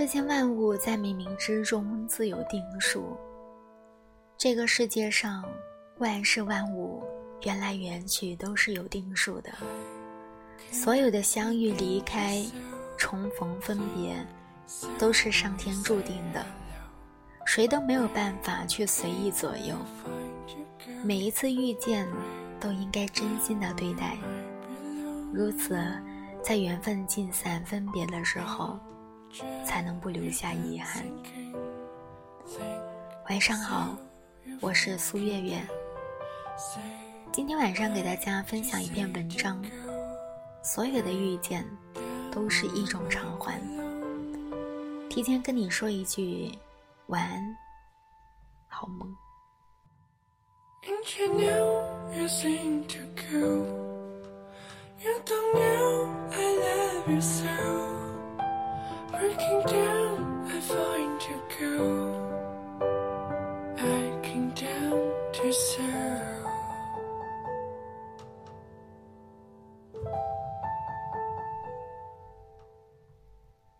世间万物在冥冥之中自有定数。这个世界上万事万物缘来缘去都是有定数的，所有的相遇、离开、重逢、分别，都是上天注定的，谁都没有办法去随意左右。每一次遇见，都应该真心的对待，如此，在缘分尽散分别的时候。才能不留下遗憾。晚上好，我是苏月月。今天晚上给大家分享一篇文章。所有的遇见，都是一种偿还。提前跟你说一句晚安，好梦。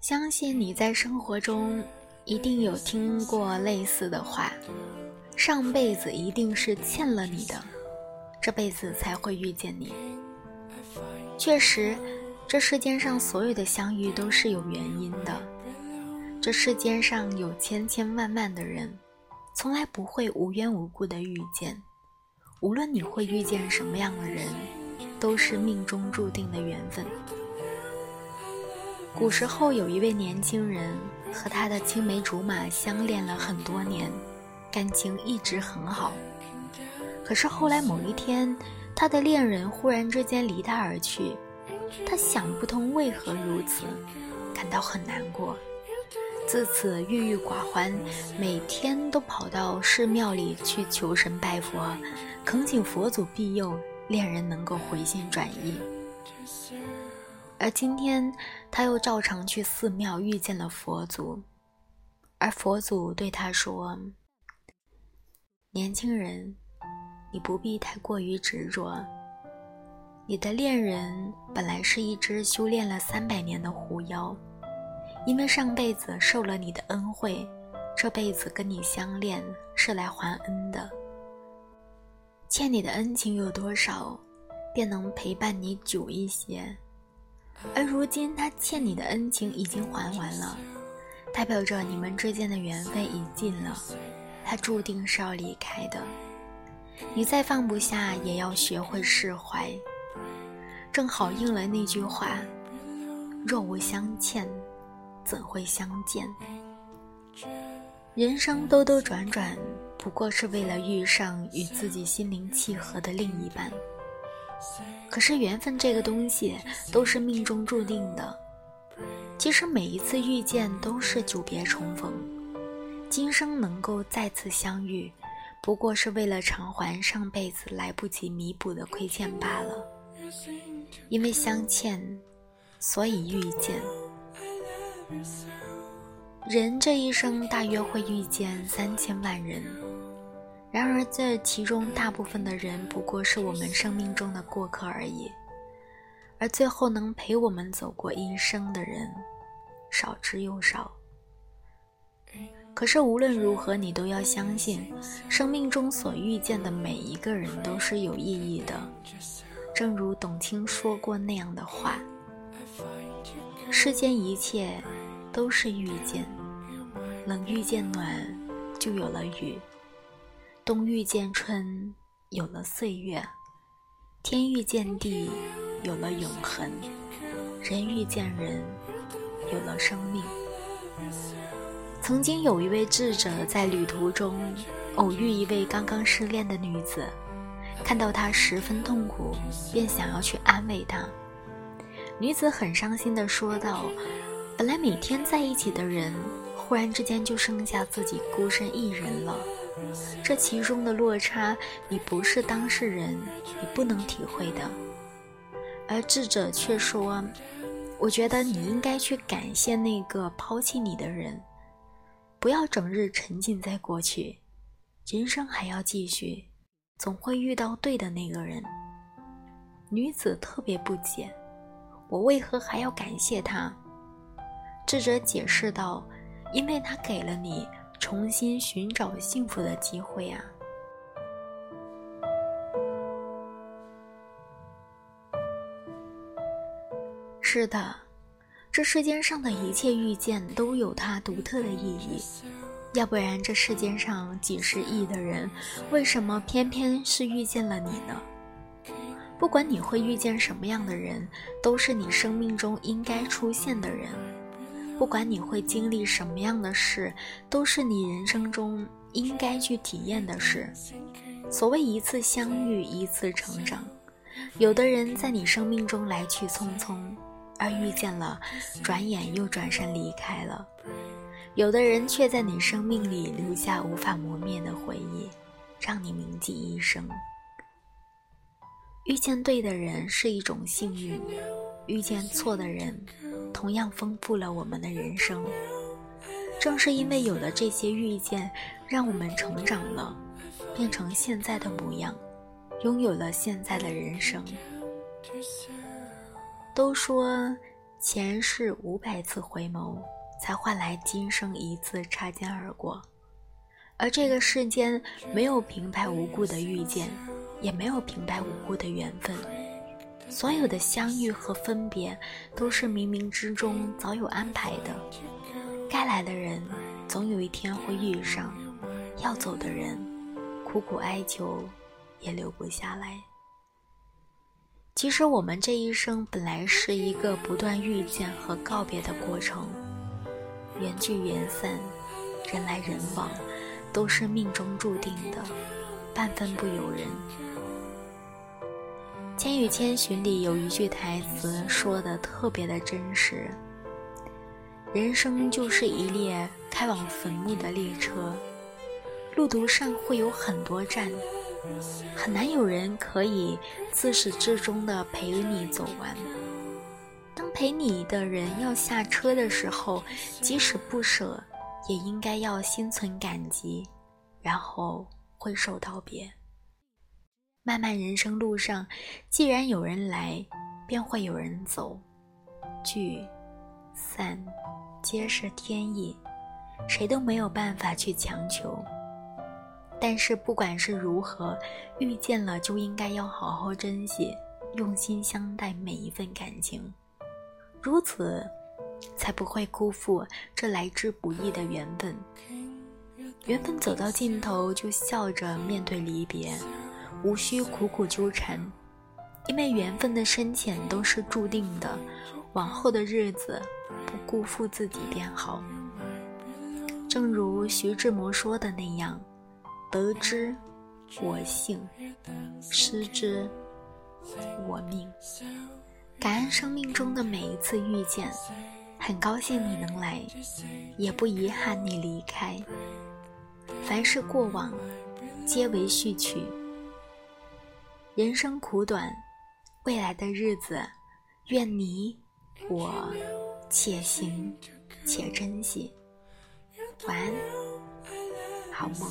相信你在生活中一定有听过类似的话：上辈子一定是欠了你的，这辈子才会遇见你。确实。这世间上所有的相遇都是有原因的。这世间上有千千万万的人，从来不会无缘无故的遇见。无论你会遇见什么样的人，都是命中注定的缘分。古时候有一位年轻人和他的青梅竹马相恋了很多年，感情一直很好。可是后来某一天，他的恋人忽然之间离他而去。他想不通为何如此，感到很难过，自此郁郁寡欢，每天都跑到寺庙里去求神拜佛，恳请佛祖庇佑恋人能够回心转意。而今天，他又照常去寺庙遇见了佛祖，而佛祖对他说：“年轻人，你不必太过于执着。”你的恋人本来是一只修炼了三百年的狐妖，因为上辈子受了你的恩惠，这辈子跟你相恋是来还恩的。欠你的恩情有多少，便能陪伴你久一些。而如今他欠你的恩情已经还完了，代表着你们之间的缘分已尽了，他注定是要离开的。你再放不下，也要学会释怀。正好应了那句话：“若无相欠，怎会相见？”人生兜兜转转，不过是为了遇上与自己心灵契合的另一半。可是缘分这个东西，都是命中注定的。其实每一次遇见都是久别重逢，今生能够再次相遇，不过是为了偿还上辈子来不及弥补的亏欠罢了。因为相欠，所以遇见。人这一生大约会遇见三千万人，然而这其中大部分的人不过是我们生命中的过客而已，而最后能陪我们走过一生的人，少之又少。可是无论如何，你都要相信，生命中所遇见的每一个人都是有意义的。正如董卿说过那样的话：“世间一切都是遇见，冷遇见暖，就有了雨；冬遇见春，有了岁月；天遇见地，有了永恒；人遇见人，有了生命。”曾经有一位智者在旅途中偶遇一位刚刚失恋的女子。看到他十分痛苦，便想要去安慰他。女子很伤心地说道：“本来每天在一起的人，忽然之间就剩下自己孤身一人了。这其中的落差，你不是当事人，你不能体会的。”而智者却说：“我觉得你应该去感谢那个抛弃你的人，不要整日沉浸在过去，人生还要继续。”总会遇到对的那个人。女子特别不解，我为何还要感谢他？智者解释道：“因为他给了你重新寻找幸福的机会啊。”是的，这世间上的一切遇见都有它独特的意义，要不然这世间上几十亿的人，为什么偏偏是遇见了你呢？不管你会遇见什么样的人，都是你生命中应该出现的人；不管你会经历什么样的事，都是你人生中应该去体验的事。所谓一次相遇，一次成长。有的人在你生命中来去匆匆。而遇见了，转眼又转身离开了。有的人却在你生命里留下无法磨灭的回忆，让你铭记一生。遇见对的人是一种幸运，遇见错的人，同样丰富了我们的人生。正是因为有了这些遇见，让我们成长了，变成现在的模样，拥有了现在的人生。都说前世五百次回眸，才换来今生一次擦肩而过。而这个世间没有平白无故的遇见，也没有平白无故的缘分。所有的相遇和分别，都是冥冥之中早有安排的。该来的人，总有一天会遇上；要走的人，苦苦哀求，也留不下来。其实我们这一生本来是一个不断遇见和告别的过程，缘聚缘散，人来人往，都是命中注定的，半分不由人。《千与千寻》里有一句台词说的特别的真实：人生就是一列开往坟墓的列车，路途上会有很多站。很难有人可以自始至终的陪你走完。陪你的人要下车的时候，即使不舍，也应该要心存感激，然后挥手道别。漫漫人生路上，既然有人来，便会有人走，聚散皆是天意，谁都没有办法去强求。但是不管是如何，遇见了就应该要好好珍惜，用心相待每一份感情，如此，才不会辜负这来之不易的缘分。缘分走到尽头，就笑着面对离别，无需苦苦纠缠，因为缘分的深浅都是注定的。往后的日子，不辜负自己便好。正如徐志摩说的那样。得之我幸，失之我命。感恩生命中的每一次遇见，很高兴你能来，也不遗憾你离开。凡是过往，皆为序曲。人生苦短，未来的日子，愿你我且行且珍惜。晚安，好梦。